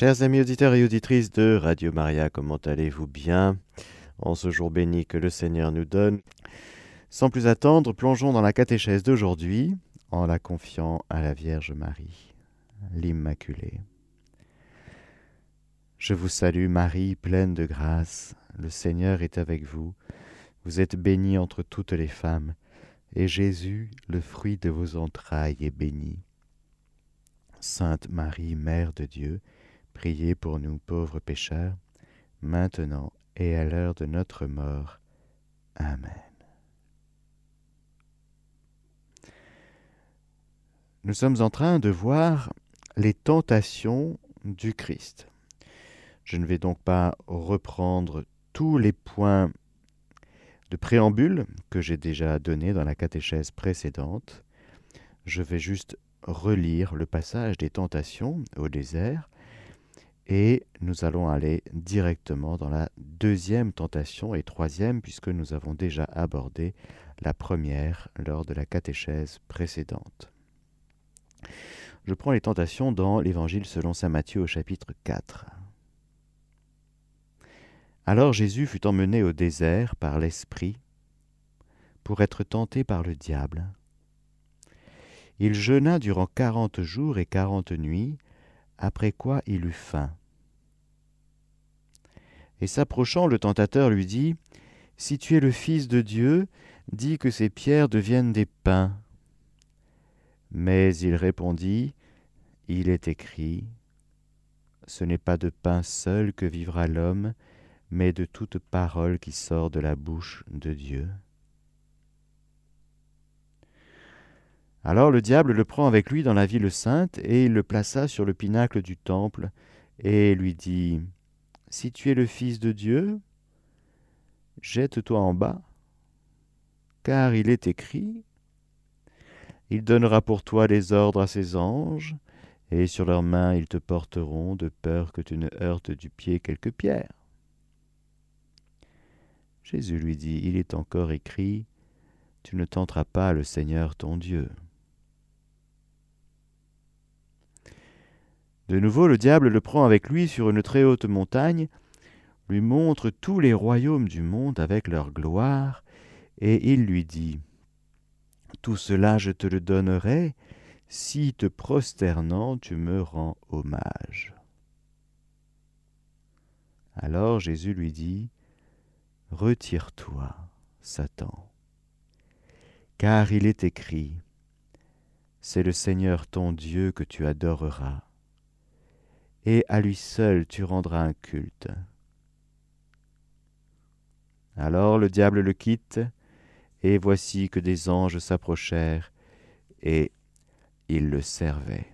Chers amis auditeurs et auditrices de Radio Maria, comment allez-vous bien? En ce jour béni que le Seigneur nous donne Sans plus attendre, plongeons dans la catéchèse d'aujourd'hui en la confiant à la Vierge Marie, l'Immaculée. Je vous salue Marie, pleine de grâce, le Seigneur est avec vous. Vous êtes bénie entre toutes les femmes, et Jésus, le fruit de vos entrailles, est béni. Sainte Marie, Mère de Dieu, Priez pour nous pauvres pécheurs, maintenant et à l'heure de notre mort. Amen. Nous sommes en train de voir les tentations du Christ. Je ne vais donc pas reprendre tous les points de préambule que j'ai déjà donnés dans la catéchèse précédente. Je vais juste relire le passage des tentations au désert et nous allons aller directement dans la deuxième tentation et troisième, puisque nous avons déjà abordé la première lors de la catéchèse précédente. Je prends les tentations dans l'Évangile selon Saint Matthieu au chapitre 4. Alors Jésus fut emmené au désert par l'Esprit pour être tenté par le diable. Il jeûna durant quarante jours et quarante nuits, après quoi il eut faim. Et s'approchant, le tentateur lui dit, Si tu es le Fils de Dieu, dis que ces pierres deviennent des pains. Mais il répondit, Il est écrit, Ce n'est pas de pain seul que vivra l'homme, mais de toute parole qui sort de la bouche de Dieu. Alors le diable le prend avec lui dans la ville sainte, et il le plaça sur le pinacle du temple, et lui dit, si tu es le Fils de Dieu, jette-toi en bas, car il est écrit, Il donnera pour toi des ordres à ses anges, et sur leurs mains ils te porteront, de peur que tu ne heurtes du pied quelque pierre. Jésus lui dit, Il est encore écrit, Tu ne tenteras pas le Seigneur ton Dieu. De nouveau, le diable le prend avec lui sur une très haute montagne, lui montre tous les royaumes du monde avec leur gloire, et il lui dit, Tout cela je te le donnerai, si te prosternant tu me rends hommage. Alors Jésus lui dit, Retire-toi, Satan, car il est écrit, C'est le Seigneur ton Dieu que tu adoreras et à lui seul tu rendras un culte. Alors le diable le quitte, et voici que des anges s'approchèrent, et ils le servaient.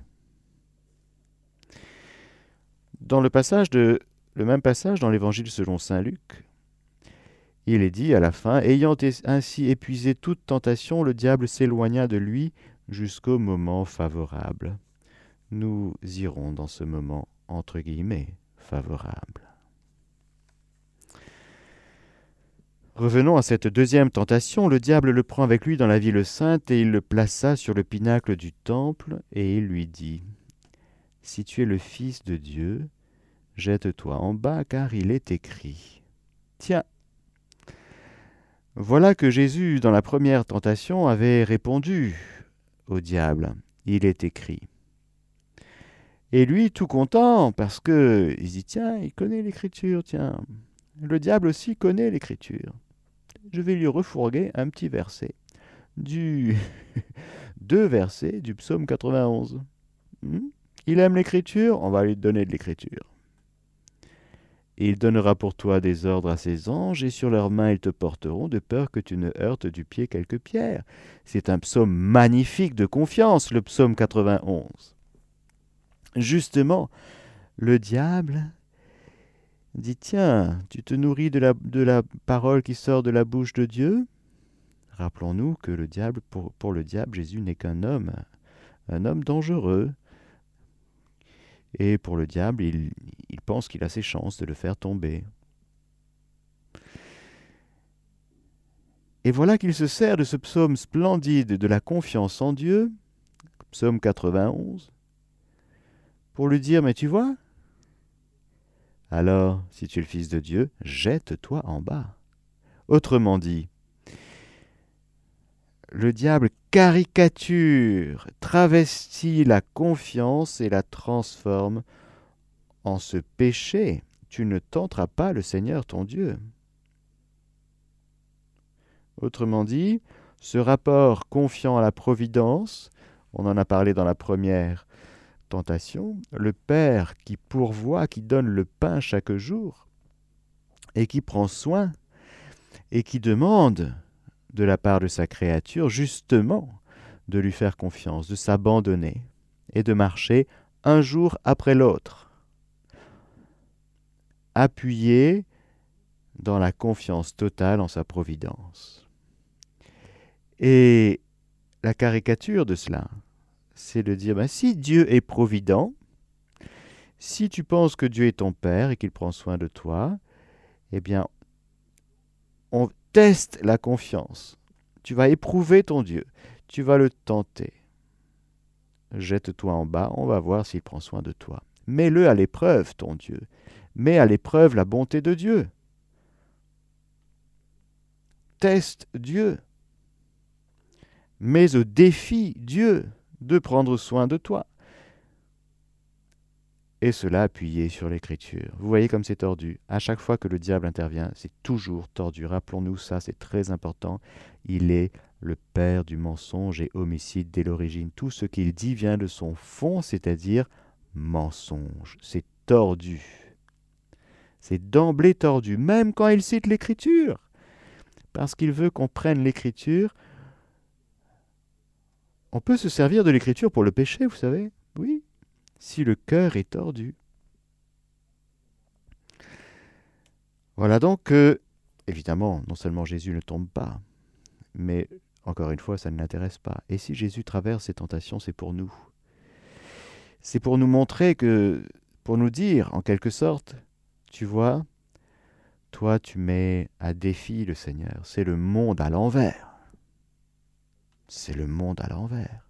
Dans le passage de le même passage dans l'Évangile selon saint Luc, il est dit à la fin, ayant ainsi épuisé toute tentation, le diable s'éloigna de lui jusqu'au moment favorable. Nous irons dans ce moment entre guillemets, favorable. Revenons à cette deuxième tentation. Le diable le prend avec lui dans la ville sainte et il le plaça sur le pinacle du temple et il lui dit Si tu es le Fils de Dieu, jette-toi en bas car il est écrit. Tiens, voilà que Jésus, dans la première tentation, avait répondu au diable Il est écrit. Et lui, tout content, parce que il dit tiens, il connaît l'écriture, tiens. Le diable aussi connaît l'écriture. Je vais lui refourguer un petit verset. Du deux versets du psaume 91. Hmm? Il aime l'écriture, on va lui donner de l'écriture. Il donnera pour toi des ordres à ses anges, et sur leurs mains ils te porteront, de peur que tu ne heurtes du pied quelques pierres. C'est un psaume magnifique de confiance, le psaume 91 justement, le diable dit Tiens, tu te nourris de la, parole qui sort de la bouche de Dieu Rappelons-nous que le diable, pour, pour le diable, Jésus n'est qu'un homme, un homme dangereux. Et pour le diable, il, il pense qu'il a ses chances de le faire tomber. Et voilà qu'il se sert de ce psaume splendide de la confiance en Dieu, psaume 91, pour lui dire, mais tu vois, Alors, si tu es le Fils de Dieu, jette-toi en bas. Autrement dit, le diable caricature, travestit la confiance et la transforme en ce péché. Tu ne tenteras pas le Seigneur ton Dieu. Autrement dit, ce rapport confiant à la providence, on en a parlé dans la première tentation, le Père qui pourvoit, qui donne le pain chaque jour, et qui prend soin, et qui demande de la part de sa créature justement de lui faire confiance, de s'abandonner, et de marcher un jour après l'autre, appuyé dans la confiance totale en sa providence. Et la caricature de cela, c'est de dire, ben, si Dieu est provident, si tu penses que Dieu est ton Père et qu'il prend soin de toi, eh bien, on teste la confiance. Tu vas éprouver ton Dieu, tu vas le tenter. Jette-toi en bas, on va voir s'il prend soin de toi. Mets-le à l'épreuve, ton Dieu. Mets à l'épreuve la bonté de Dieu. Teste Dieu mais au défi Dieu de prendre soin de toi. Et cela appuyé sur l'écriture. Vous voyez comme c'est tordu. À chaque fois que le diable intervient, c'est toujours tordu. Rappelons-nous ça, c'est très important. Il est le père du mensonge et homicide dès l'origine. Tout ce qu'il dit vient de son fond, c'est-à-dire mensonge. C'est tordu. C'est d'emblée tordu, même quand il cite l'écriture. Parce qu'il veut qu'on prenne l'écriture on peut se servir de l'écriture pour le péché, vous savez Oui, si le cœur est tordu. Voilà donc que, évidemment, non seulement Jésus ne tombe pas, mais encore une fois, ça ne l'intéresse pas. Et si Jésus traverse ces tentations, c'est pour nous. C'est pour nous montrer que, pour nous dire, en quelque sorte, tu vois, toi tu mets à défi le Seigneur, c'est le monde à l'envers c'est le monde à l'envers.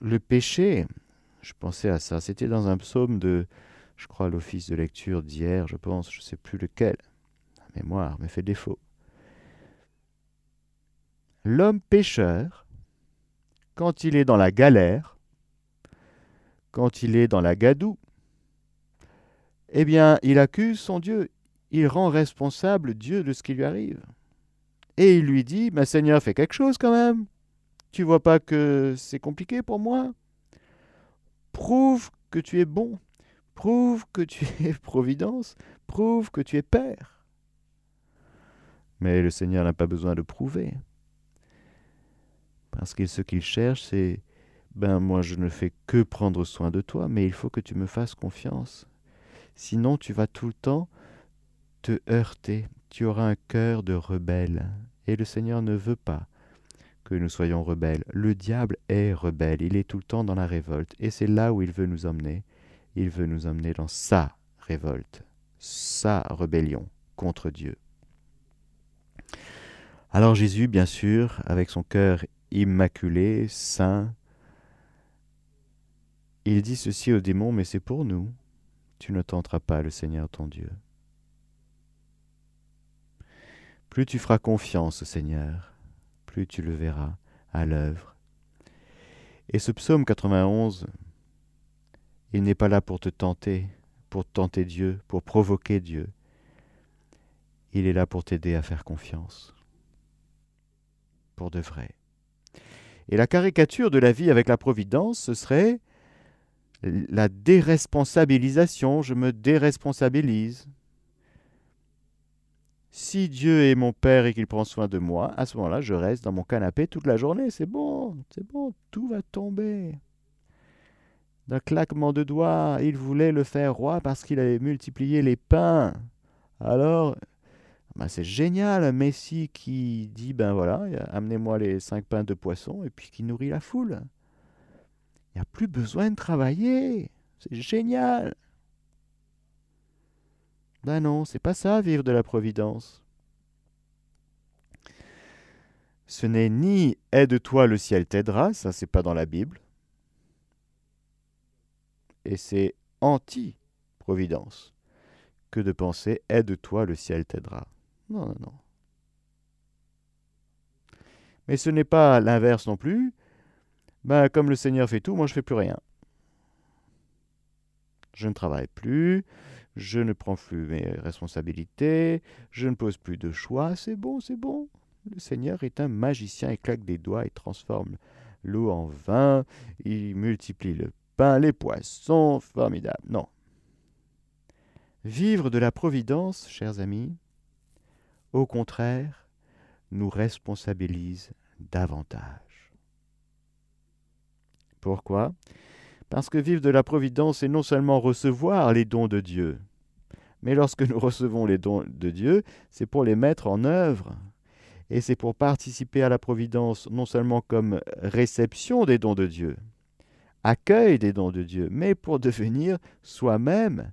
Le péché, je pensais à ça, c'était dans un psaume de, je crois, l'office de lecture d'hier, je pense, je ne sais plus lequel. La mémoire me fait défaut. L'homme pécheur, quand il est dans la galère, quand il est dans la gadoue, eh bien, il accuse son Dieu, il rend responsable Dieu de ce qui lui arrive. Et il lui dit, Ma Seigneur, fais quelque chose quand même. Tu vois pas que c'est compliqué pour moi Prouve que tu es bon. Prouve que tu es providence. Prouve que tu es Père. Mais le Seigneur n'a pas besoin de prouver. Parce que ce qu'il cherche, c'est Ben, moi, je ne fais que prendre soin de toi, mais il faut que tu me fasses confiance. Sinon, tu vas tout le temps te heurter. Tu auras un cœur de rebelle. Et le Seigneur ne veut pas que nous soyons rebelles. Le diable est rebelle, il est tout le temps dans la révolte, et c'est là où il veut nous emmener. Il veut nous emmener dans sa révolte, sa rébellion contre Dieu. Alors Jésus, bien sûr, avec son cœur immaculé, saint, il dit ceci au démon, mais c'est pour nous. Tu ne tenteras pas le Seigneur ton Dieu. Plus tu feras confiance au Seigneur, plus tu le verras à l'œuvre. Et ce psaume 91, il n'est pas là pour te tenter, pour tenter Dieu, pour provoquer Dieu. Il est là pour t'aider à faire confiance. Pour de vrai. Et la caricature de la vie avec la providence, ce serait la déresponsabilisation. Je me déresponsabilise si Dieu est mon Père et qu'il prend soin de moi, à ce moment-là, je reste dans mon canapé toute la journée. C'est bon, c'est bon, tout va tomber. D'un claquement de doigts, il voulait le faire roi parce qu'il avait multiplié les pains. Alors, ben c'est génial, un Messie qui dit, ben voilà, amenez-moi les cinq pains de poisson, et puis qui nourrit la foule. Il n'y a plus besoin de travailler. C'est génial. Ben non, c'est pas ça, vivre de la providence. Ce n'est ni aide-toi, le ciel t'aidera, ça c'est pas dans la Bible. et c'est anti-providence que de penser aide-toi, le ciel t'aidera. Non, non, non. Mais ce n'est pas l'inverse non plus. Ben, comme le Seigneur fait tout, moi je fais plus rien. Je ne travaille plus, je ne prends plus mes responsabilités, je ne pose plus de choix, c'est bon, c'est bon. Le Seigneur est un magicien, il claque des doigts, il transforme l'eau en vin, il multiplie le pain, les poissons, formidable. Non. Vivre de la providence, chers amis, au contraire, nous responsabilise davantage. Pourquoi? Parce que vivre de la providence, c'est non seulement recevoir les dons de Dieu, mais lorsque nous recevons les dons de Dieu, c'est pour les mettre en œuvre. Et c'est pour participer à la providence non seulement comme réception des dons de Dieu, accueil des dons de Dieu, mais pour devenir soi-même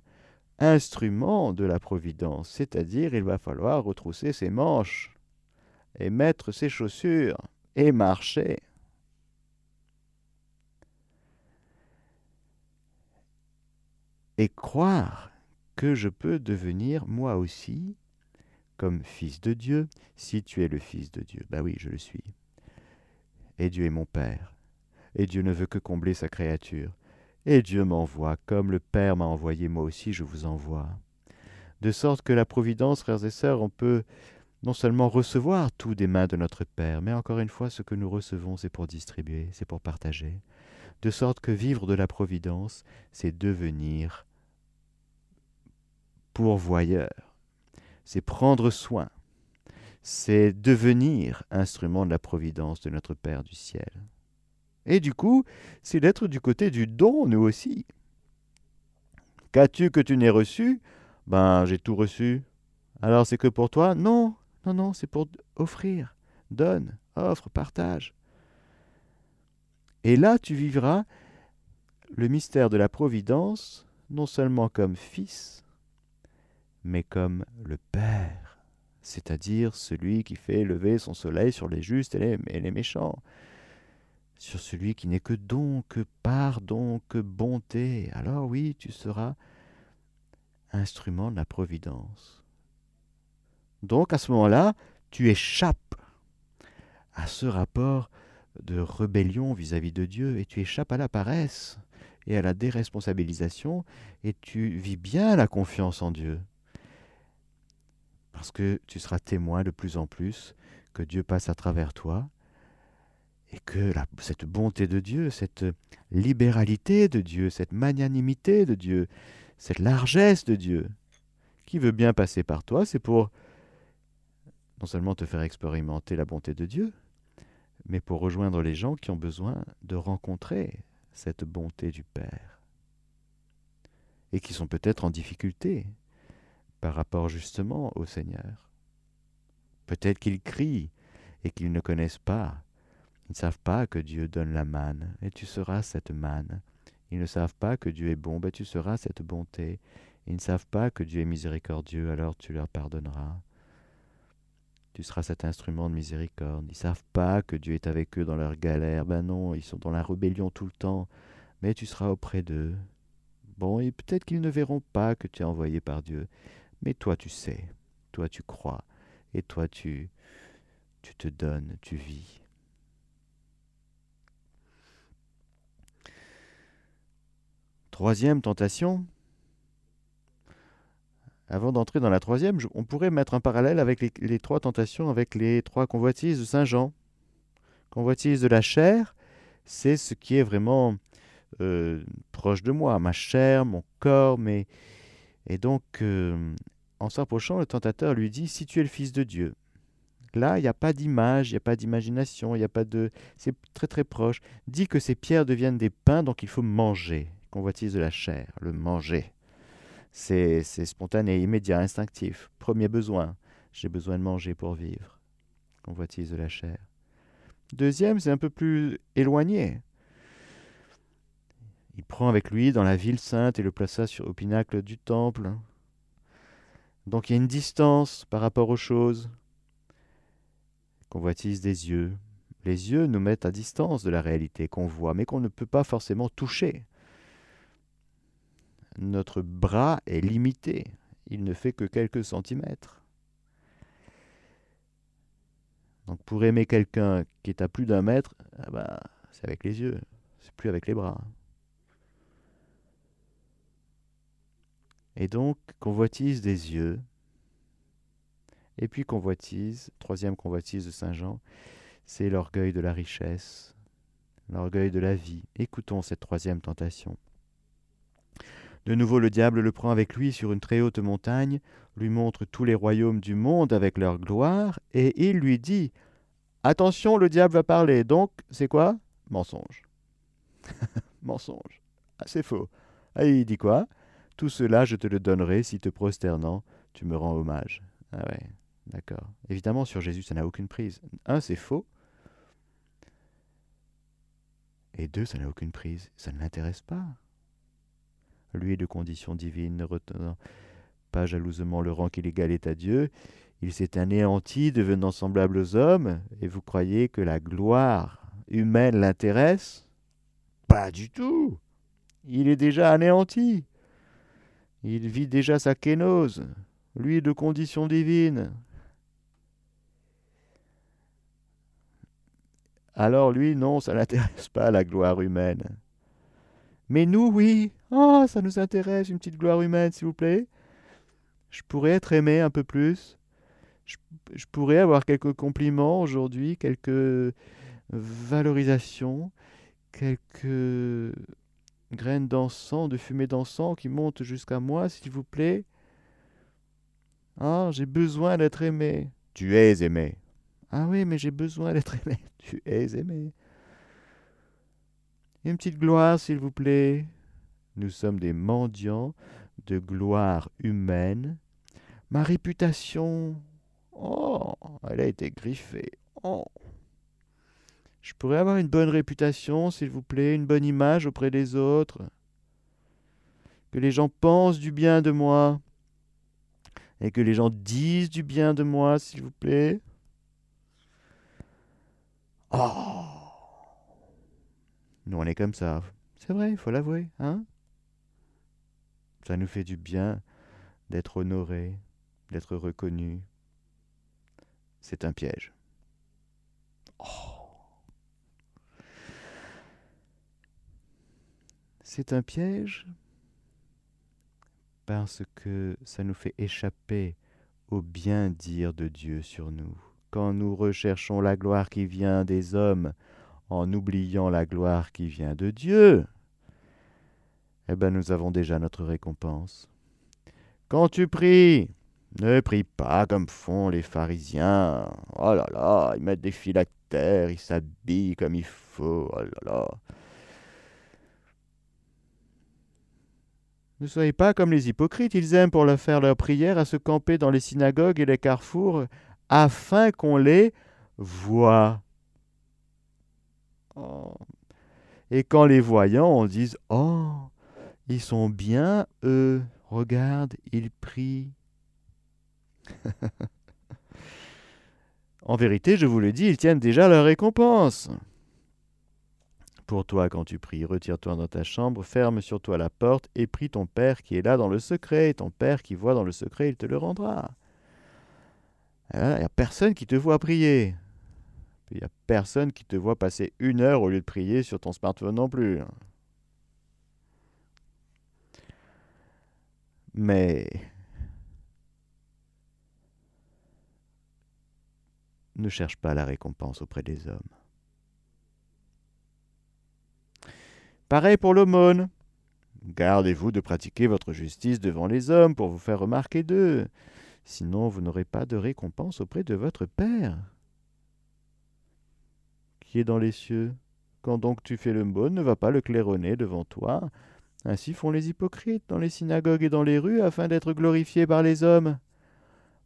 instrument de la providence. C'est-à-dire, il va falloir retrousser ses manches et mettre ses chaussures et marcher. Et croire que je peux devenir moi aussi comme fils de Dieu si tu es le fils de Dieu. Ben oui, je le suis. Et Dieu est mon Père. Et Dieu ne veut que combler sa créature. Et Dieu m'envoie, comme le Père m'a envoyé, moi aussi je vous envoie. De sorte que la providence, frères et sœurs, on peut non seulement recevoir tout des mains de notre Père, mais encore une fois, ce que nous recevons, c'est pour distribuer, c'est pour partager. De sorte que vivre de la providence, c'est devenir pourvoyeur, c'est prendre soin, c'est devenir instrument de la providence de notre Père du ciel. Et du coup, c'est d'être du côté du don, nous aussi. Qu'as-tu que tu n'aies reçu? Ben, j'ai tout reçu. Alors c'est que pour toi? Non, non, non, c'est pour offrir. Donne, offre, partage. Et là, tu vivras le mystère de la providence, non seulement comme fils, mais comme le Père, c'est-à-dire celui qui fait lever son soleil sur les justes et les, méchants, sur celui qui n'est que don, que pardon, que bonté. Alors oui, tu seras instrument de la providence. Donc à ce moment-là, tu échappes à ce rapport de rébellion vis-à-vis -vis de Dieu et tu échappes à la paresse et à la déresponsabilisation et tu vis bien la confiance en Dieu parce que tu seras témoin de plus en plus que Dieu passe à travers toi et que cette bonté de Dieu, cette libéralité de Dieu, cette magnanimité de Dieu, cette largesse de Dieu, qui veut bien passer par toi, c'est pour non seulement te faire expérimenter la bonté de Dieu, mais pour rejoindre les gens qui ont besoin de rencontrer cette bonté du Père et qui sont peut-être en difficulté, par rapport justement au Seigneur. Peut-être qu'ils crient et qu'ils ne connaissent pas. Ils ne savent pas que Dieu donne la manne, et tu seras cette manne. Ils ne savent pas que Dieu est bon, ben tu seras cette bonté. Ils ne savent pas que Dieu est miséricordieux, alors tu leur pardonneras. Tu seras cet instrument de miséricorde. Ils ne savent pas que Dieu est avec eux dans leur galère. Ben non, ils sont dans la rébellion tout le temps. Mais tu seras auprès d'eux. Bon, et peut-être qu'ils ne verront pas que tu es envoyé par Dieu. Mais toi, tu sais, toi, tu crois, et toi, tu, tu te donnes, tu vis. Troisième tentation. Avant d'entrer dans la troisième, on pourrait mettre un parallèle avec les, trois tentations, avec les trois convoitises de Saint Jean. Convoitise de la chair, c'est ce qui est vraiment euh, proche de moi, ma chair, mon corps, mais et donc, euh, en s'approchant, le tentateur lui dit, si tu es le Fils de Dieu, là, il n'y a pas d'image, il n'y a pas d'imagination, il n'y a pas de... C'est très très proche. Dis que ces pierres deviennent des pains, donc il faut manger. Convoitise de la chair, le manger. C'est spontané, immédiat, instinctif. Premier besoin, j'ai besoin de manger pour vivre. Convoitise de la chair. Deuxième, c'est un peu plus éloigné. Il prend avec lui dans la ville sainte et le plaça sur, au pinacle du temple. Donc il y a une distance par rapport aux choses. Convoitise des yeux. Les yeux nous mettent à distance de la réalité qu'on voit, mais qu'on ne peut pas forcément toucher. notre bras est limité. Il ne fait que quelques centimètres. Donc pour aimer quelqu'un qui est à plus d'un mètre, ah bah, c'est avec les yeux, c'est plus avec les bras. Et donc, convoitise des yeux. Et puis convoitise, troisième convoitise de Saint Jean, c'est l'orgueil de la richesse, l'orgueil de la vie. Écoutons cette troisième tentation. De nouveau le diable le prend avec lui sur une très haute montagne, lui montre tous les royaumes du monde avec leur gloire, et il lui dit Attention, le diable va parler. Donc, c'est quoi? Mensonge. Mensonge. Ah, c'est faux. Ah, il dit quoi? Tout cela, je te le donnerai si te prosternant, tu me rends hommage. Ah ouais, d'accord. Évidemment, sur Jésus, ça n'a aucune prise. Un, c'est faux. Et deux, ça n'a aucune prise. Ça ne l'intéresse pas lui de condition divine, ne retenant pas jalousement le rang qu'il égalait à Dieu, il s'est anéanti, devenant semblable aux hommes, et vous croyez que la gloire humaine l'intéresse? Pas du tout. Il est déjà anéanti. Il vit déjà sa kénose, lui de condition divine. Alors lui, non, ça n'intéresse pas la gloire humaine. Mais nous, oui. Oh, ça nous intéresse, une petite gloire humaine, s'il vous plaît. Je pourrais être aimé un peu plus. Je, pourrais avoir quelques compliments aujourd'hui, quelques valorisations, quelques graines d'encens, de fumée d'encens qui montent jusqu'à moi, s'il vous plaît. Ah, j'ai besoin d'être aimé. Tu es aimé. Ah oui, mais j'ai besoin d'être aimé. Tu es aimé. Une petite gloire, s'il vous plaît. Nous sommes des mendiants de gloire humaine. Ma réputation, oh, elle a été griffée. Oh. Je pourrais avoir une bonne réputation, s'il vous plaît, une bonne image auprès des autres. Que les gens pensent du bien de moi. Et que les gens disent du bien de moi, s'il vous plaît. Oh nous, on est comme ça. C'est vrai, il faut l'avouer, hein? Ça nous fait du bien d'être honoré, d'être reconnu. C'est un piège. Oh. C'est un piège? Parce que ça nous fait échapper au bien dire de Dieu sur nous. Quand nous recherchons la gloire qui vient des hommes, en oubliant la gloire qui vient de Dieu, eh bien nous avons déjà notre récompense. Quand tu pries, ne prie pas comme font les pharisiens. Oh là là, ils mettent des phylactères, ils s'habillent comme il faut. Oh là là. Ne soyez pas comme les hypocrites, ils aiment pour leur faire leur prière à se camper dans les synagogues et les carrefours afin qu'on les voie. Oh. Et quand les voyants, on dit Oh, ils sont bien, eux. Regarde, ils prient. en vérité, je vous le dis, ils tiennent déjà leur récompense. Pour toi, quand tu pries, retire-toi dans ta chambre, ferme sur toi la porte et prie ton Père qui est là dans le secret. Et ton Père qui voit dans le secret, il te le rendra. Il n'y a personne qui te voit prier. Il n'y a personne qui te voit passer une heure au lieu de prier sur ton smartphone non plus. Mais ne cherche pas la récompense auprès des hommes. Pareil pour l'aumône. Gardez-vous de pratiquer votre justice devant les hommes pour vous faire remarquer d'eux. Sinon, vous n'aurez pas de récompense auprès de votre Père qui est dans les cieux? Quand donc tu fais l'aumône, ne va pas le claironner devant toi. Ainsi font les hypocrites dans les synagogues et dans les rues, afin d'être glorifiés par les hommes.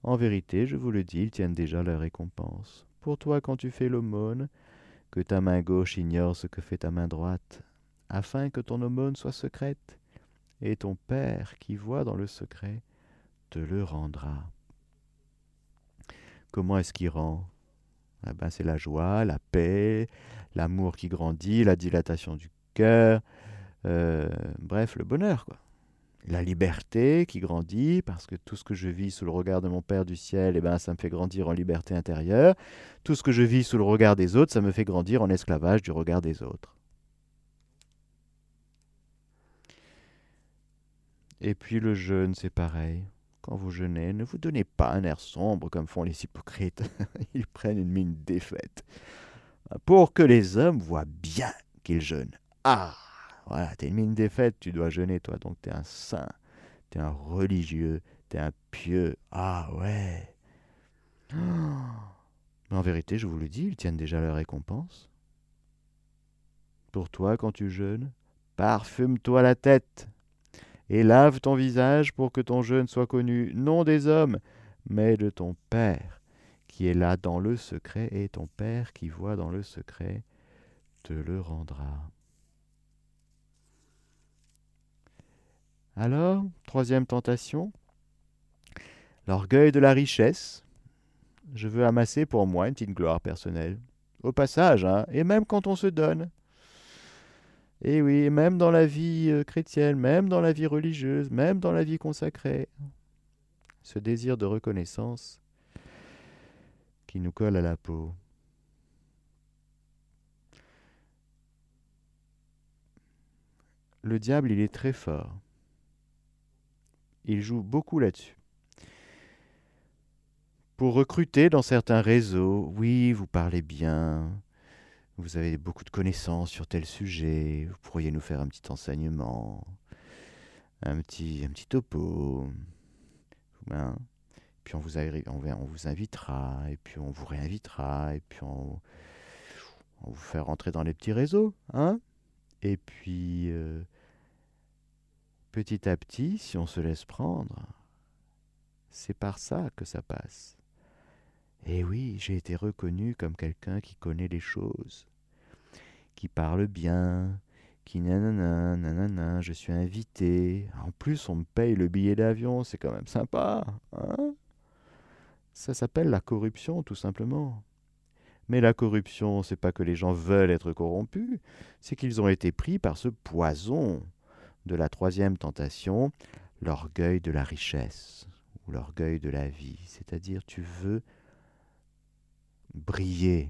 En vérité, je vous le dis, ils tiennent déjà leur récompense. Pour toi, quand tu fais l'aumône, que ta main gauche ignore ce que fait ta main droite, afin que ton aumône soit secrète, et ton Père qui voit dans le secret te le rendra. Comment est-ce qu'il rend? Eh ben, c'est la joie, la paix, l'amour qui grandit, la dilatation du cœur, euh, bref, le bonheur. La liberté qui grandit, parce que tout ce que je vis sous le regard de mon Père du ciel, eh ben, ça me fait grandir en liberté intérieure. Tout ce que je vis sous le regard des autres, ça me fait grandir en esclavage du regard des autres. Et puis le jeûne, c'est pareil. Quand vous jeûnez, ne vous donnez pas un air sombre comme font les hypocrites. Ils prennent une mine défaite. Pour que les hommes voient bien qu'ils jeûnent. Ah Voilà, t'es une mine défaite, tu dois jeûner, toi. Donc t'es un saint, t'es un religieux, t'es un pieux. Ah ouais Mais en vérité, je vous le dis, ils tiennent déjà leur récompense. Pour toi, quand tu jeûnes, parfume-toi la tête et lave ton visage pour que ton jeûne soit connu non des hommes, mais de ton Père qui est là dans le secret, et ton Père qui voit dans le secret te le rendra. Alors, troisième tentation, l'orgueil de la richesse. Je veux amasser pour moi une petite gloire personnelle. Au passage, hein, et même quand on se donne. Et oui, même dans la vie euh, chrétienne, même dans la vie religieuse, même dans la vie consacrée, ce désir de reconnaissance qui nous colle à la peau. Le diable, il est très fort. Il joue beaucoup là-dessus. Pour recruter dans certains réseaux, oui, vous parlez bien, vous avez beaucoup de connaissances sur tel sujet, vous pourriez nous faire un petit enseignement, un petit, un petit topo. Hein. Puis on vous, on, vous invitera, et puis on vous réinvitera, et puis on, on vous fait rentrer dans les petits réseaux. Hein et puis, euh, petit à petit, si on se laisse prendre, c'est par ça que ça passe. Et oui, j'ai été reconnu comme quelqu'un qui connaît les choses qui parle bien, qui nanana, nanana, je suis invité. En plus, on me paye le billet d'avion, c'est quand même sympa. Hein? Ça s'appelle la corruption, tout simplement. Mais la corruption, c'est pas que les gens veulent être corrompus, c'est qu'ils ont été pris par ce poison de la troisième tentation, l'orgueil de la richesse ou l'orgueil de la vie. C'est-à-dire, tu veux briller,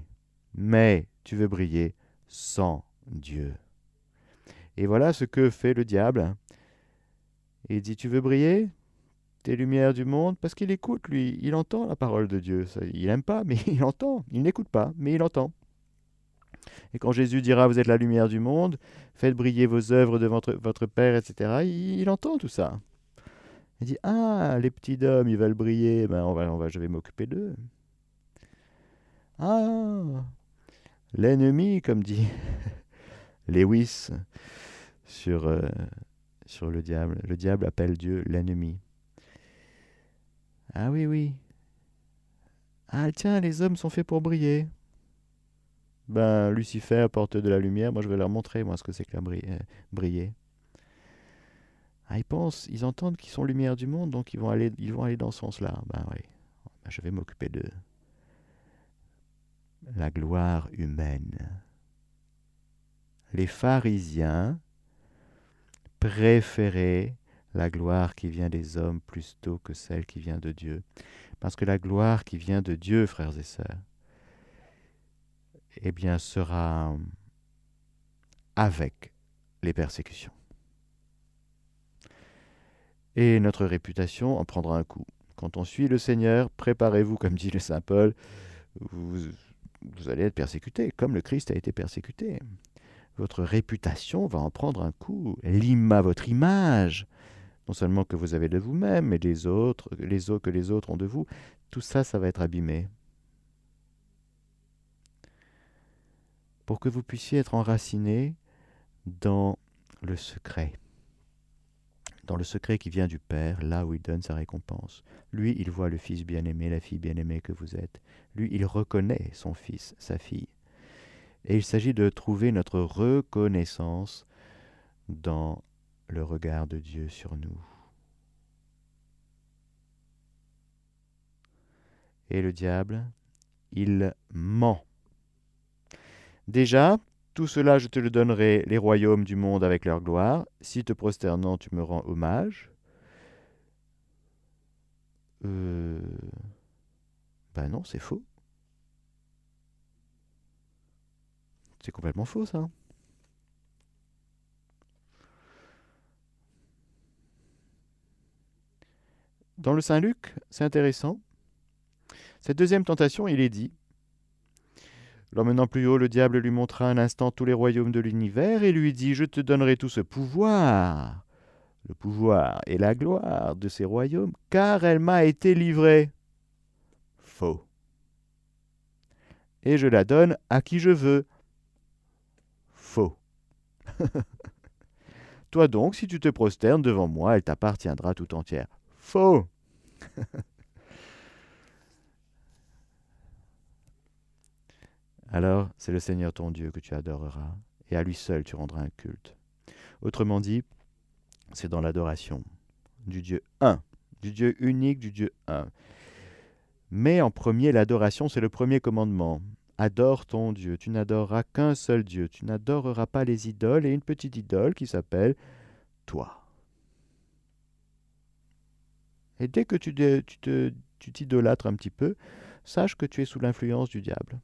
mais tu veux briller sans Dieu. Et voilà ce que fait le diable. Il dit, tu veux briller? Tes lumières du monde? Parce qu'il écoute, lui, il entend la parole de Dieu. Il n'aime pas, mais il entend. Il n'écoute pas, mais il entend. Et quand Jésus dira, vous êtes la lumière du monde, faites briller vos œuvres devant votre, Père, etc., il, entend tout ça. Il dit, ah, les petits hommes, ils veulent briller, ben on va, on va, je vais m'occuper d'eux. Ah, l'ennemi, comme dit Lewis sur, euh, sur le diable. Le diable appelle Dieu l'ennemi. Ah oui, oui. Ah tiens, les hommes sont faits pour briller. Ben, Lucifer apporte de la lumière, moi je vais leur montrer moi ce que c'est que la euh, briller. Ah, ils pensent, ils entendent qu'ils sont lumière du monde, donc ils vont aller, ils vont aller dans ce sens-là. Ben oui, ben, je vais m'occuper d'eux la gloire humaine. Les pharisiens préféraient la gloire qui vient des hommes plutôt que celle qui vient de Dieu. Parce que la gloire qui vient de Dieu, frères et sœurs, eh bien, sera avec les persécutions. Et notre réputation en prendra un coup. Quand on suit le Seigneur, préparez-vous, comme dit le Saint Paul, vous allez être persécuté, comme le Christ a été persécuté. Votre réputation va en prendre un coup. Lima, votre image, non seulement que vous avez de vous-même, mais des autres, les autres, que les autres ont de vous, tout ça, ça va être abîmé. Pour que vous puissiez être enraciné dans le secret dans le secret qui vient du Père, là où il donne sa récompense. Lui, il voit le Fils bien-aimé, la fille bien-aimée que vous êtes. Lui, il reconnaît son Fils, sa fille. Et il s'agit de trouver notre reconnaissance dans le regard de Dieu sur nous. Et le diable, il ment. Déjà, Tout cela, je te le donnerai, les royaumes du monde avec leur gloire. Si te prosternant, tu me rends hommage. Ben non, c'est faux. C'est complètement faux, ça. Dans le Saint Luc, c'est intéressant. Cette deuxième tentation, il est dit L'emmenant plus haut, le diable lui montra un instant tous les royaumes de l'univers et lui dit Je te donnerai tout ce pouvoir, le pouvoir et la gloire de ces royaumes, car elle m'a été livrée. Faux. Et je la donne à qui je veux. Faux. Toi donc, si tu te prosternes devant moi, elle t'appartiendra tout entière. Faux. Alors c'est le Seigneur ton Dieu que tu adoreras, et à lui seul tu rendras un culte. Autrement dit, c'est dans l'adoration du Dieu un, du Dieu unique, du Dieu un. Mais en premier, l'adoration, c'est le premier commandement. Adore ton Dieu. Tu n'adoreras qu'un seul Dieu. Tu n'adoreras pas les idoles et une petite idole qui s'appelle toi. Et dès que tu, tu t'idolâtres un petit peu, sache que tu es sous l'influence du diable.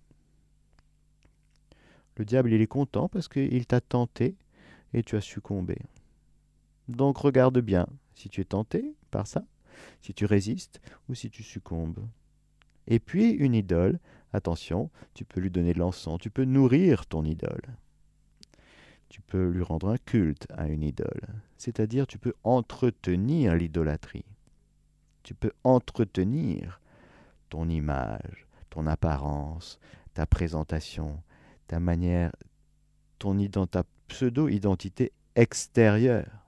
Le diable, il est content parce qu'il t'a tenté et tu as succombé. Donc regarde bien si tu es tenté par ça, si tu résistes ou si tu succombes. Et puis une idole, attention, tu peux lui donner de l'encens, tu peux nourrir ton idole. Tu peux lui rendre un culte à une idole, c'est-à-dire tu peux entretenir l'idolâtrie. Tu peux entretenir ton image, ton apparence, ta présentation, ta manière, ton ta pseudo-identité extérieure,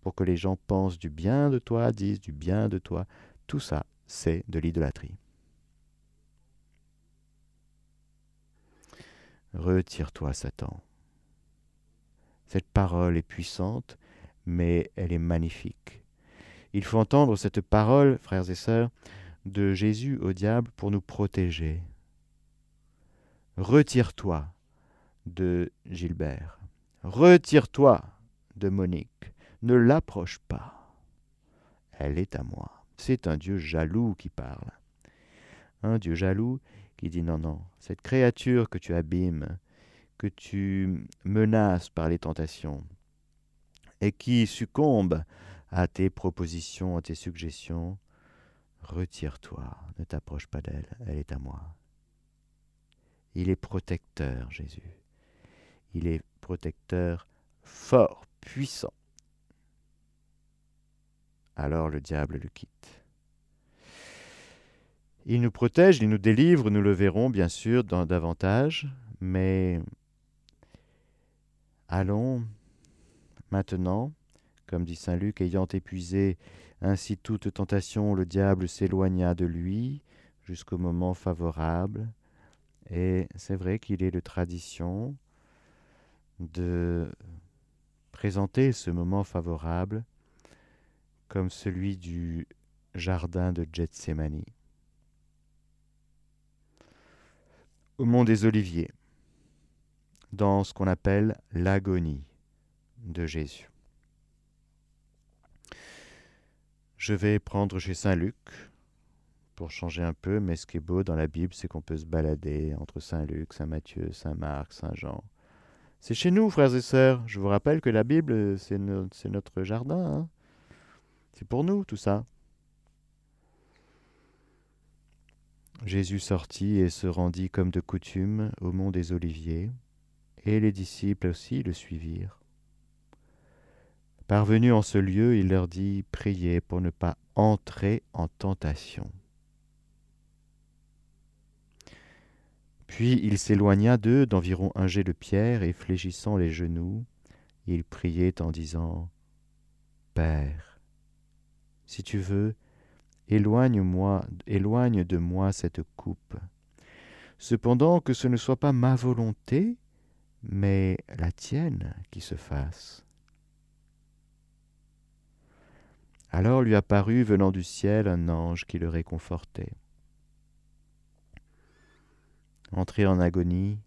pour que les gens pensent du bien de toi, disent du bien de toi. Tout ça, c'est de l'idolâtrie. Retire-toi, Satan. Cette parole est puissante, mais elle est magnifique. Il faut entendre cette parole, frères et sœurs, de Jésus au diable pour nous protéger, Retire-toi de Gilbert. Retire-toi de Monique. Ne l'approche pas. Elle est à moi. C'est un Dieu jaloux qui parle. Un Dieu jaloux qui dit non, non, cette créature que tu abîmes, que tu menaces par les tentations, et qui succombe à tes propositions, à tes suggestions, retire-toi, ne t'approche pas d'elle, elle est à moi. Il est protecteur, Jésus. Il est protecteur fort, puissant. Alors le diable le quitte. Il nous protège, il nous délivre, nous le verrons bien sûr dans, davantage, mais allons maintenant, comme dit Saint Luc, ayant épuisé ainsi toute tentation, le diable s'éloigna de lui jusqu'au moment favorable et c'est vrai qu'il est de tradition de présenter ce moment favorable comme celui du jardin de Gethsemane. Au mont des Oliviers, dans ce qu'on appelle l'agonie de Jésus. Je vais prendre chez Saint Luc pour changer un peu, mais ce qui est beau dans la Bible, c'est qu'on peut se balader entre Saint-Luc, Saint-Matthieu, Saint-Marc, Saint-Jean. C'est chez nous, frères et sœurs. Je vous rappelle que la Bible, c'est notre jardin. Hein. c'est pour nous, tout ça. Jésus sortit et se rendit comme de coutume au mont des Oliviers, et les disciples aussi le suivirent. Parvenu en ce lieu, il leur dit, Priez pour ne pas entrer en tentation. Puis il s'éloigna d'eux d'environ un jet de pierre, et fléchissant les genoux, il priait en disant Père, si tu veux, éloigne-moi, éloigne de moi cette coupe. Cependant que ce ne soit pas ma volonté, mais la tienne qui se fasse. Alors lui apparut venant du ciel un ange qui le réconfortait. Entré en agonie,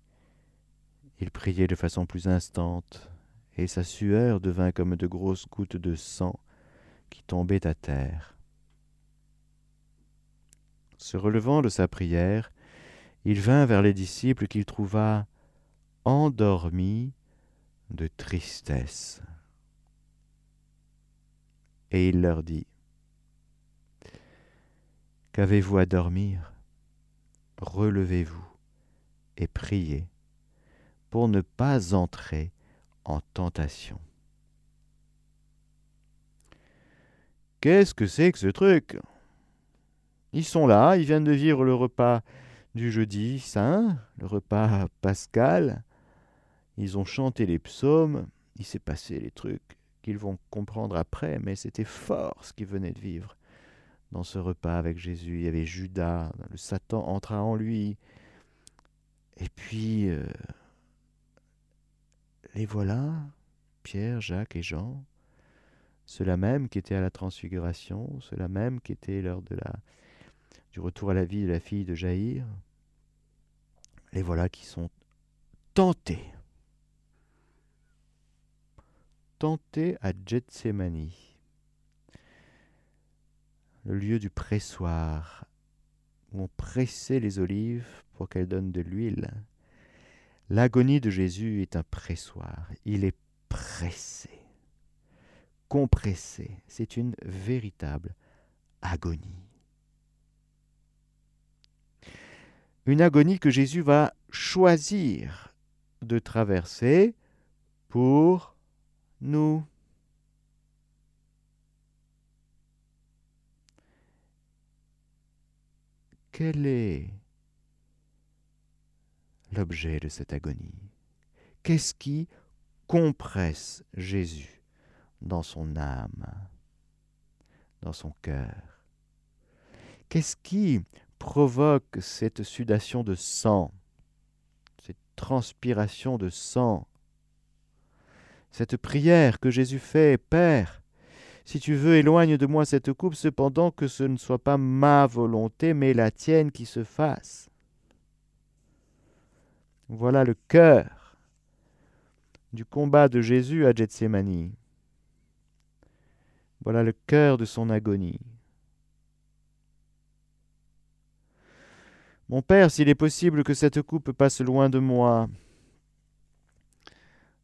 Il priait de façon plus instante, et sa sueur devint comme de grosses gouttes de sang qui tombaient à terre. Se relevant de sa prière, il vint vers les disciples qu'il trouva endormis de tristesse. Et il leur dit, Qu'avez-vous à dormir? Relevez-vous et priez pour ne pas entrer en tentation. Qu'est-ce que c'est que ce truc? Ils sont là, ils viennent de vivre le repas du jeudi saint, le repas pascal. Ils ont chanté les psaumes, il s'est passé les trucs qu'ils vont comprendre après, mais c'était fort ce qu'ils venaient de vivre. Dans ce repas avec Jésus, il y avait Judas, le Satan entra en lui. Et puis, euh, les voilà, Pierre, Jacques et Jean, ceux-là même qui étaient à la transfiguration, ceux-là même qui étaient lors de la, du retour à la vie de la fille de Jaïr, les voilà qui sont tentés. Tentés à Gethsemane, le lieu du pressoir, on pressait les olives pour qu'elles donnent de l'huile. L'agonie de Jésus est un pressoir. Il est pressé, compressé. C'est une véritable agonie. Une agonie que Jésus va choisir de traverser pour nous. Quel est l'objet de cette agonie? Qu'est-ce qui compresse Jésus dans son âme, dans son cœur? Qu'est-ce qui provoque cette sudation de sang, cette transpiration de sang? Cette prière que Jésus fait, Père, si tu veux, éloigne de moi cette coupe, cependant que ce ne soit pas ma volonté, mais la tienne qui se fasse. Voilà le cœur du combat de Jésus à Gethsemane. Voilà le cœur de son agonie. Mon Père, s'il est possible que cette coupe passe loin de moi,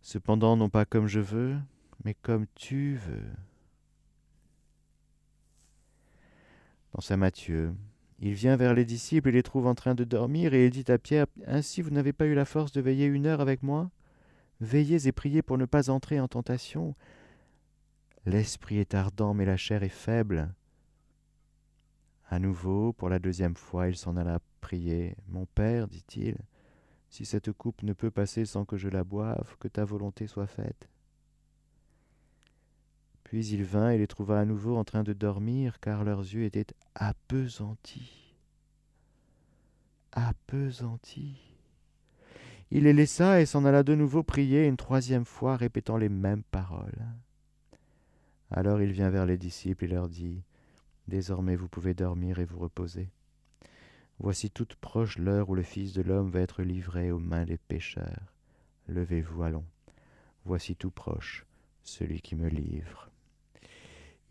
cependant non pas comme je veux, mais comme tu veux. Dans Saint Matthieu, il vient vers les disciples et les trouve en train de dormir, et il dit à Pierre, Ainsi vous n'avez pas eu la force de veiller une heure avec moi? Veillez et priez pour ne pas entrer en tentation. L'esprit est ardent, mais la chair est faible. À nouveau, pour la deuxième fois, il s'en alla prier. Mon Père, dit-il, si cette coupe ne peut passer sans que je la boive, que ta volonté soit faite. Puis il vint et les trouva à nouveau en train de dormir, car leurs yeux étaient appesantis. Appesantis. Il les laissa et s'en alla de nouveau prier une troisième fois, répétant les mêmes paroles. Alors il vient vers les disciples et leur dit, Désormais vous pouvez dormir et vous reposer. Voici toute proche l'heure où le Fils de l'homme va être livré aux mains des pécheurs. Levez-vous, allons. Voici tout proche celui qui me livre.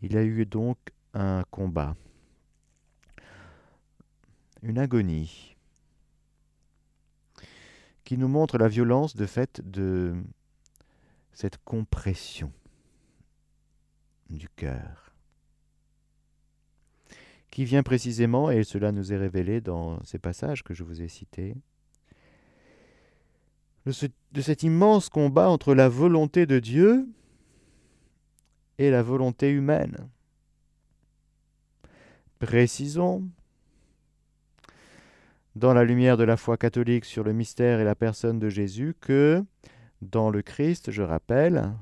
Il a eu donc un combat, une agonie, qui nous montre la violence de fait de cette compression du cœur, qui vient précisément, et cela nous est révélé dans ces passages que je vous ai cités, de, cet immense combat entre la volonté de Dieu et la volonté humaine. Précisons, dans la lumière de la foi catholique sur le mystère et la personne de Jésus, que dans le Christ, je rappelle,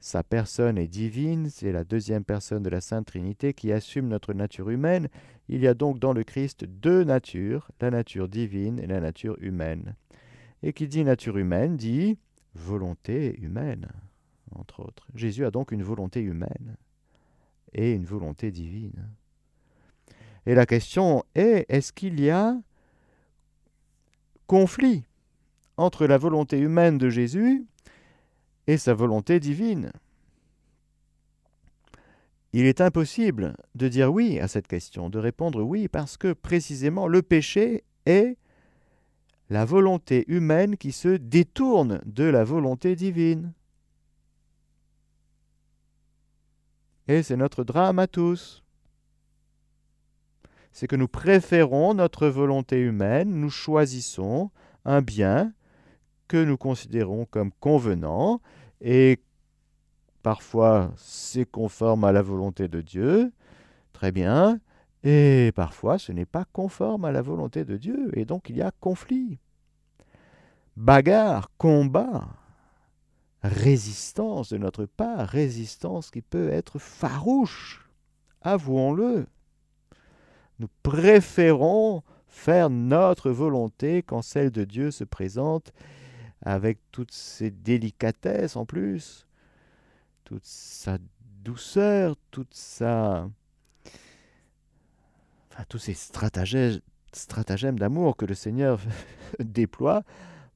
sa personne est divine, c'est la deuxième personne de la Sainte Trinité qui assume notre nature humaine. Il y a donc dans le Christ deux natures, la nature divine et la nature humaine. Et qui dit nature humaine dit volonté humaine entre autres. Jésus a donc une volonté humaine et une volonté divine. Et la question est, est-ce qu'il y a conflit entre la volonté humaine de Jésus et sa volonté divine? Il est impossible de dire oui à cette question, de répondre oui, parce que précisément le péché est la volonté humaine qui se détourne de la volonté divine. Et c'est notre drame à tous. C'est que nous préférons notre volonté humaine, nous choisissons un bien que nous considérons comme convenant et parfois c'est conforme à la volonté de Dieu, très bien, et parfois ce n'est pas conforme à la volonté de Dieu, et donc il y a conflit, bagarre, combat, résistance de notre part, résistance qui peut être farouche, avouons-le. Nous préférons faire notre volonté quand celle de Dieu se présente avec toutes ses délicatesses en plus, toute sa douceur, toute sa... Enfin, tous ces stratagèmes, d'amour que le Seigneur déploie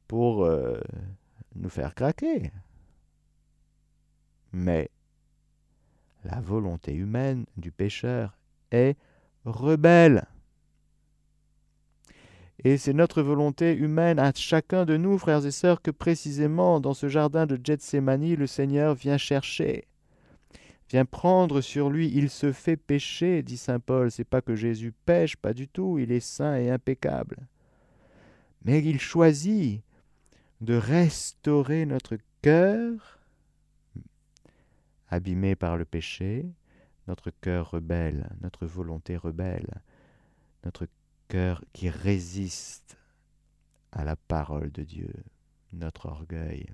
pour euh, nous faire craquer. Mais la volonté humaine du pécheur est rebelle. Et c'est notre volonté humaine à chacun de nous, frères et sœurs, que précisément dans ce jardin de Gethsemane, le Seigneur vient chercher, vient prendre sur lui. Il se fait pécher, dit saint Paul. C'est pas que Jésus pêche, pas du tout. Il est saint et impeccable. Mais il choisit de restaurer notre cœur, abîmé par le péché, notre cœur rebelle, notre volonté rebelle, notre cœur qui résiste à la parole de Dieu, notre orgueil.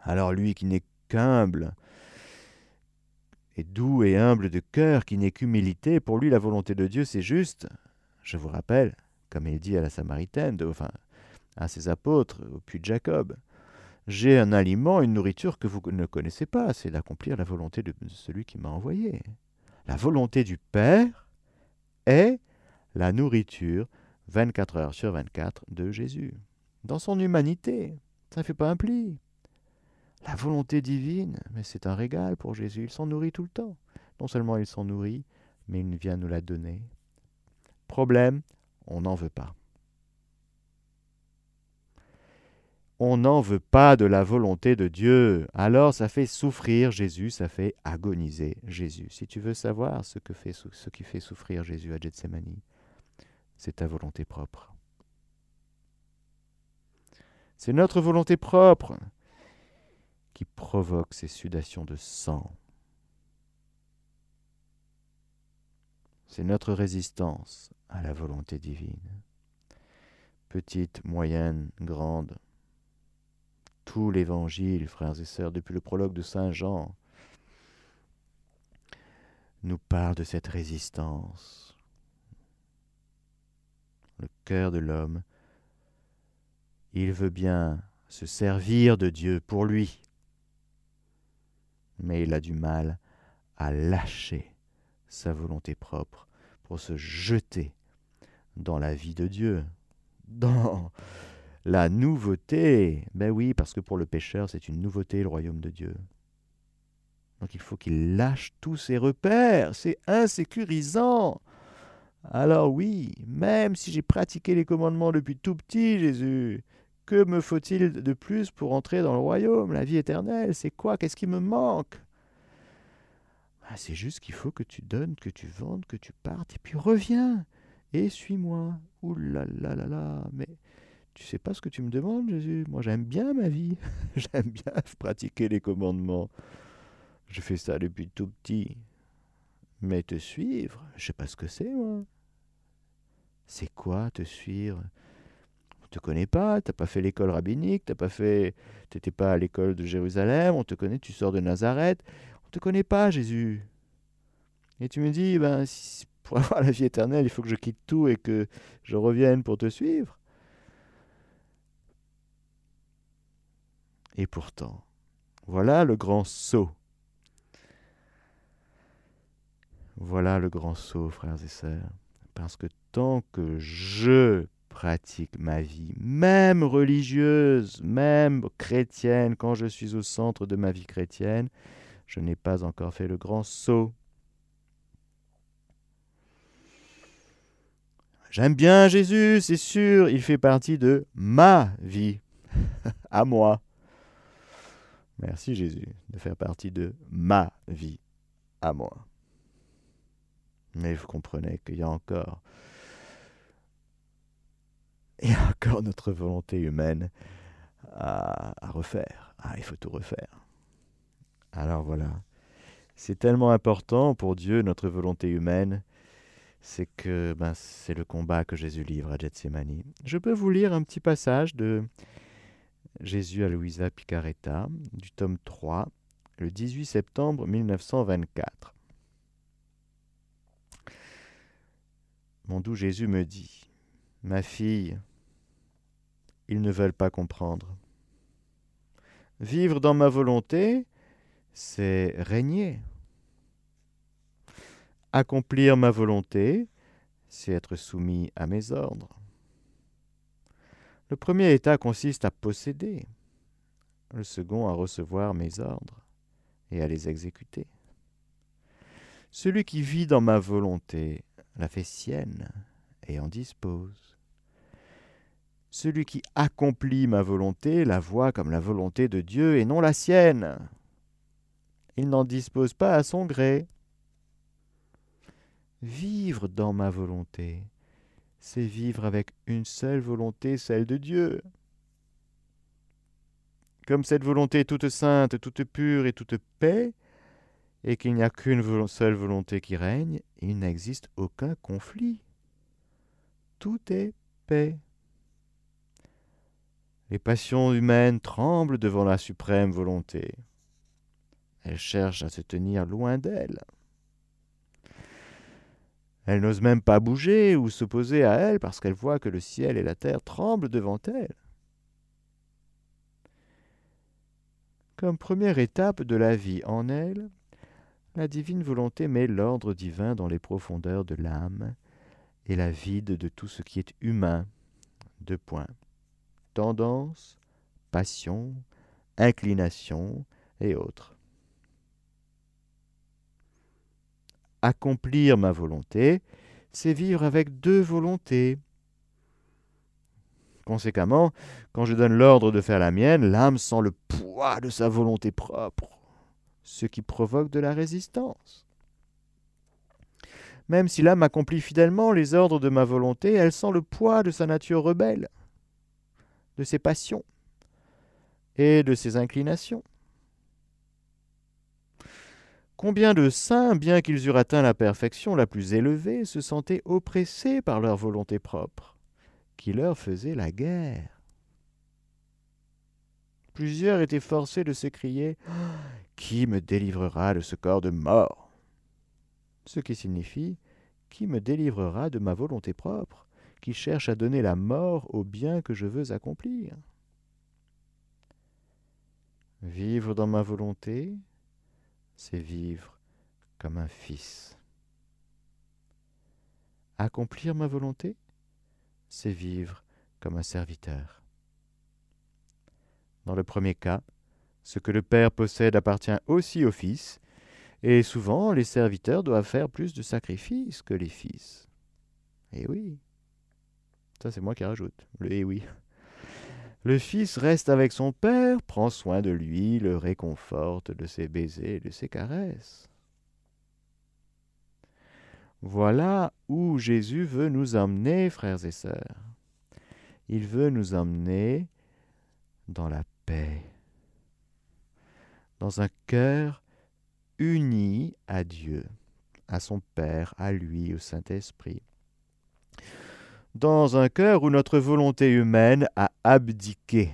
Alors lui qui n'est qu'humble, et doux et humble de cœur, qui n'est qu'humilité, pour lui la volonté de Dieu c'est juste, je vous rappelle, comme il dit à la Samaritaine, enfin à ses apôtres, au puits de Jacob, j'ai un aliment, une nourriture que vous ne connaissez pas, c'est d'accomplir la volonté de celui qui m'a envoyé. La volonté du Père est la nourriture 24 heures sur 24 de Jésus. Dans son humanité, ça ne fait pas un pli. La volonté divine, mais c'est un régal pour Jésus, il s'en nourrit tout le temps. Non seulement il s'en nourrit, mais il vient nous la donner. Problème, on n'en veut pas. On n'en veut pas de la volonté de Dieu. Alors ça fait souffrir Jésus, ça fait agoniser Jésus. Si tu veux savoir ce, que fait, qui fait souffrir Jésus à Gethsemane, c'est ta volonté propre. C'est notre volonté propre qui provoque ces sudations de sang. C'est notre résistance à la volonté divine. Petite, moyenne, grande. Tout l'évangile, frères et sœurs, depuis le prologue de Saint Jean, nous parle de cette résistance le cœur de l'homme. Il veut bien se servir de Dieu pour lui, mais il a du mal à lâcher sa volonté propre pour se jeter dans la vie de Dieu, dans la nouveauté. Ben oui, parce que pour le pécheur, c'est une nouveauté le royaume de Dieu. Donc il faut qu'il lâche tous ses repères, c'est insécurisant. Alors oui, même si j'ai pratiqué les commandements depuis tout petit, Jésus, que me faut-il de plus pour entrer dans le royaume, la vie éternelle? C'est quoi? Qu'est-ce qui me manque? Ah, C'est juste qu'il faut que tu donnes, que tu vendes, que tu partes, et puis reviens et suis-moi. Ouh là là là là, mais tu sais pas ce que tu me demandes, Jésus? Moi j'aime bien ma vie, j'aime bien pratiquer les commandements. Je fais ça depuis tout petit. Mais te suivre, je sais pas ce que c'est, moi. C'est quoi te suivre? On te connaît pas, t'as pas fait l'école rabbinique, t'as pas fait, t'étais pas à l'école de Jérusalem, on te connaît, tu sors de Nazareth, on te connaît pas, Jésus. Et tu me dis, ben, pour avoir la vie éternelle, il faut que je quitte tout et que je revienne pour te suivre. Et pourtant, voilà le grand saut Voilà le grand saut, frères et sœurs. Parce que tant que je pratique ma vie, même religieuse, même chrétienne, quand je suis au centre de ma vie chrétienne, je n'ai pas encore fait le grand saut. J'aime bien Jésus, c'est sûr, il fait partie de ma vie, à moi. Merci Jésus de faire partie de ma vie, à moi. Mais vous comprenez qu'il y a encore il y a encore notre volonté humaine à, refaire. Ah, il faut tout refaire. Alors voilà. C'est tellement important pour Dieu, notre volonté humaine, c'est que ben, c'est le combat que Jésus livre à Gethsemane. Je peux vous lire un petit passage de Jésus à Louisa Picaretta, du tome 3, le 18 septembre 1924. Mon doux Jésus me dit, Ma fille, ils ne veulent pas comprendre. Vivre dans ma volonté, c'est régner. Accomplir ma volonté, c'est être soumis à mes ordres. Le premier état consiste à posséder, le second à recevoir mes ordres et à les exécuter. Celui qui vit dans ma volonté la fait sienne et en dispose. Celui qui accomplit ma volonté la voit comme la volonté de Dieu et non la sienne. Il n'en dispose pas à son gré. Vivre dans ma volonté, c'est vivre avec une seule volonté, celle de Dieu. Comme cette volonté est toute sainte, toute pure et toute paix, et qu'il n'y a qu'une seule volonté qui règne, il n'existe aucun conflit. Tout est paix. Les passions humaines tremblent devant la suprême volonté. Elles cherchent à se tenir loin d'elle. Elles n'osent même pas bouger ou s'opposer à elle parce qu'elles voient que le ciel et la terre tremblent devant elles. Comme première étape de la vie en elle, la divine volonté met l'ordre divin dans les profondeurs de l'âme et la vide de tout ce qui est humain. Deux points tendance, passion, inclination et autres. Accomplir ma volonté, c'est vivre avec deux volontés. Conséquemment, quand je donne l'ordre de faire la mienne, l'âme sent le poids de sa volonté propre, ce qui provoque de la résistance. Même si l'âme accomplit fidèlement les ordres de ma volonté, elle sent le poids de sa nature rebelle de ses passions et de ses inclinations. Combien de saints, bien qu'ils eurent atteint la perfection la plus élevée, se sentaient oppressés par leur volonté propre, qui leur faisait la guerre? Plusieurs étaient forcés de s'écrier Qui me délivrera de ce corps de mort Ce qui signifie Qui me délivrera de ma volonté propre qui cherche à donner la mort au bien que je veux accomplir. Vivre dans ma volonté, c'est vivre comme un fils. Accomplir ma volonté, c'est vivre comme un serviteur. Dans le premier cas, ce que le Père possède appartient aussi au Fils, et souvent les serviteurs doivent faire plus de sacrifices que les fils. Eh oui. Ça, c'est moi qui rajoute. Le eh oui. Le fils reste avec son père, prend soin de lui, le réconforte de ses baisers et de ses caresses. Voilà où Jésus veut nous emmener, frères et sœurs. Il veut nous emmener dans la paix, dans un cœur uni à Dieu, à son Père, à lui, au Saint-Esprit dans un cœur où notre volonté humaine a abdiqué,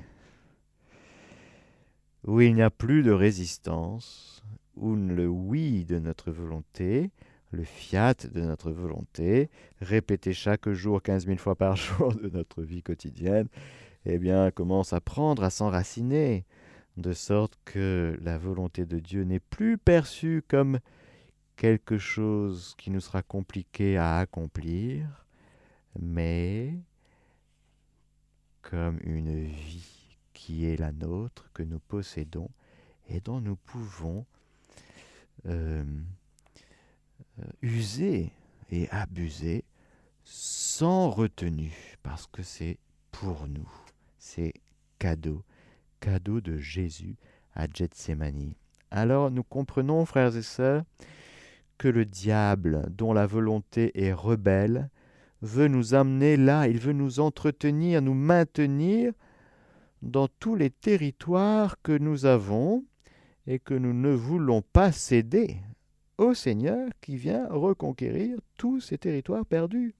où il n'y a plus de résistance, où le oui de notre volonté, le fiat de notre volonté, répété chaque jour, quinze mille fois par jour de notre vie quotidienne, eh bien, commence à prendre, à s'enraciner, de sorte que la volonté de Dieu n'est plus perçue comme quelque chose qui nous sera compliqué à accomplir, mais comme une vie qui est la nôtre, que nous possédons et dont nous pouvons euh, euh, user et abuser sans retenue, parce que c'est pour nous, c'est cadeau, cadeau de Jésus à Gethsemane. Alors nous comprenons, frères et sœurs, que le diable, dont la volonté est rebelle, veut nous amener là, il veut nous entretenir, nous maintenir dans tous les territoires que nous avons et que nous ne voulons pas céder au Seigneur qui vient reconquérir tous ces territoires perdus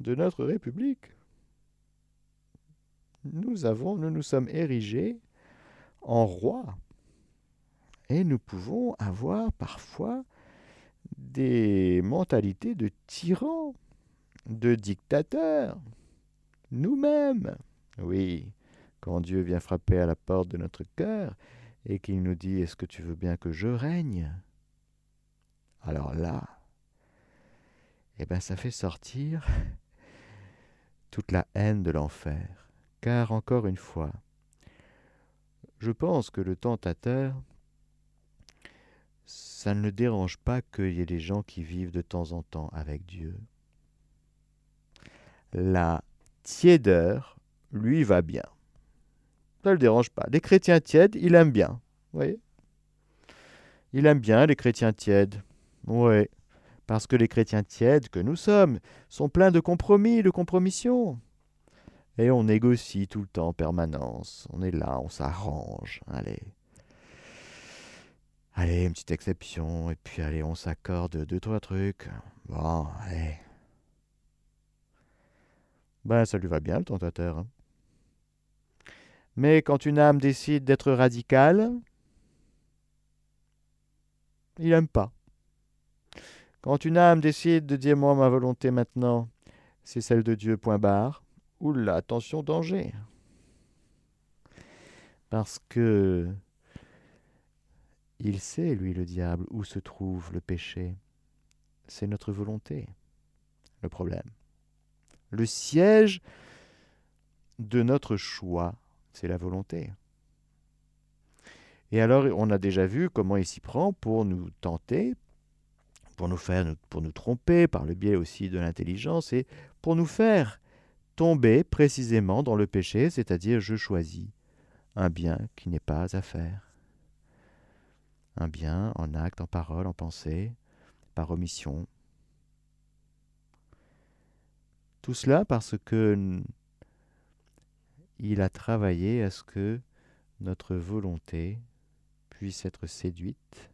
de notre République. Nous avons, nous nous sommes érigés en rois et nous pouvons avoir parfois des mentalités de tyrans, de dictateurs, nous-mêmes. Oui, quand Dieu vient frapper à la porte de notre cœur et qu'il nous dit Est-ce que tu veux bien que je règne? Alors là, eh bien, ça fait sortir toute la haine de l'enfer. Car encore une fois, je pense que le tentateur ça ne le dérange pas qu'il y ait des gens qui vivent de temps en temps avec Dieu. La tiédeur lui va bien. Ça ne le dérange pas. Les chrétiens tièdes, il aime bien. Vous voyez? Il aime bien les chrétiens tièdes. Oui. Parce que les chrétiens tièdes que nous sommes sont pleins de compromis, de compromissions. Et on négocie tout le temps en permanence. On est là, on s'arrange. Allez. Allez, une petite exception, et puis allez, on s'accorde deux, trois trucs. Bon, allez. Ben, ça lui va bien, le tentateur. Hein. Mais quand une âme décide d'être radicale, il n'aime pas. Quand une âme décide de dire moi ma volonté maintenant, c'est celle de Dieu, point barre, oula, attention, danger. Parce que il sait, lui, le diable, où se trouve le péché. C'est notre volonté, le problème. Le siège de notre choix, c'est la volonté. Et alors, on a déjà vu comment il s'y prend pour nous tenter, pour nous faire, pour nous tromper, par le biais aussi de l'intelligence, et pour nous faire tomber précisément dans le péché, c'est-à-dire je choisis un bien qui n'est pas à faire un bien en acte, en parole, en pensée, par omission. Tout cela parce que il a travaillé à ce que notre volonté puisse être séduite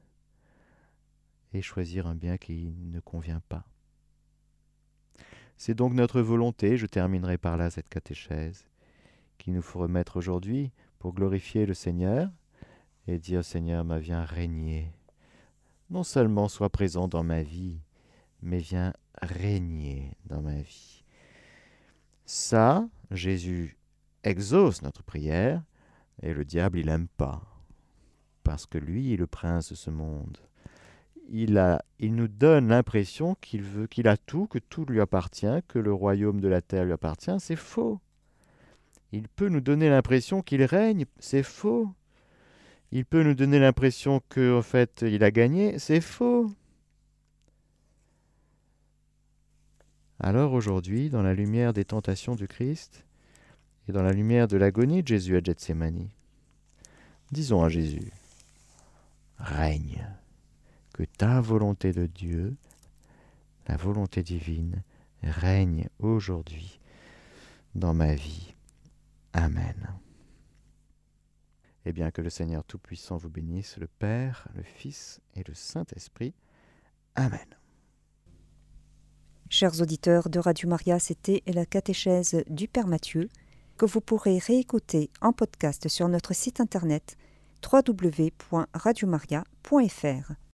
et choisir un bien qui ne convient pas. C'est donc notre volonté, je terminerai par là cette catéchèse, qu'il nous faut remettre aujourd'hui pour glorifier le Seigneur, et dire Seigneur, ma viens régner. Non seulement sois présent dans ma vie, mais viens régner dans ma vie. Ça, Jésus exauce notre prière, et le diable, il n'aime pas, parce que lui est le prince de ce monde. Il, a, il nous donne l'impression qu'il veut, qu'il a tout, que tout lui appartient, que le royaume de la terre lui appartient. C'est faux. Il peut nous donner l'impression qu'il règne. C'est faux il peut nous donner l'impression qu'en fait il a gagné, c'est faux. Alors aujourd'hui, dans la lumière des tentations du Christ et dans la lumière de l'agonie de Jésus à Gethsemane, disons à Jésus, règne, que ta volonté de Dieu, la volonté divine, règne aujourd'hui dans ma vie. Amen. Eh bien, que le Seigneur Tout-Puissant vous bénisse, le Père, le Fils et le Saint-Esprit. Amen. Chers auditeurs de Radio Maria, c'était la catéchèse du Père Mathieu que vous pourrez réécouter en podcast sur notre site internet www.radiomaria.fr.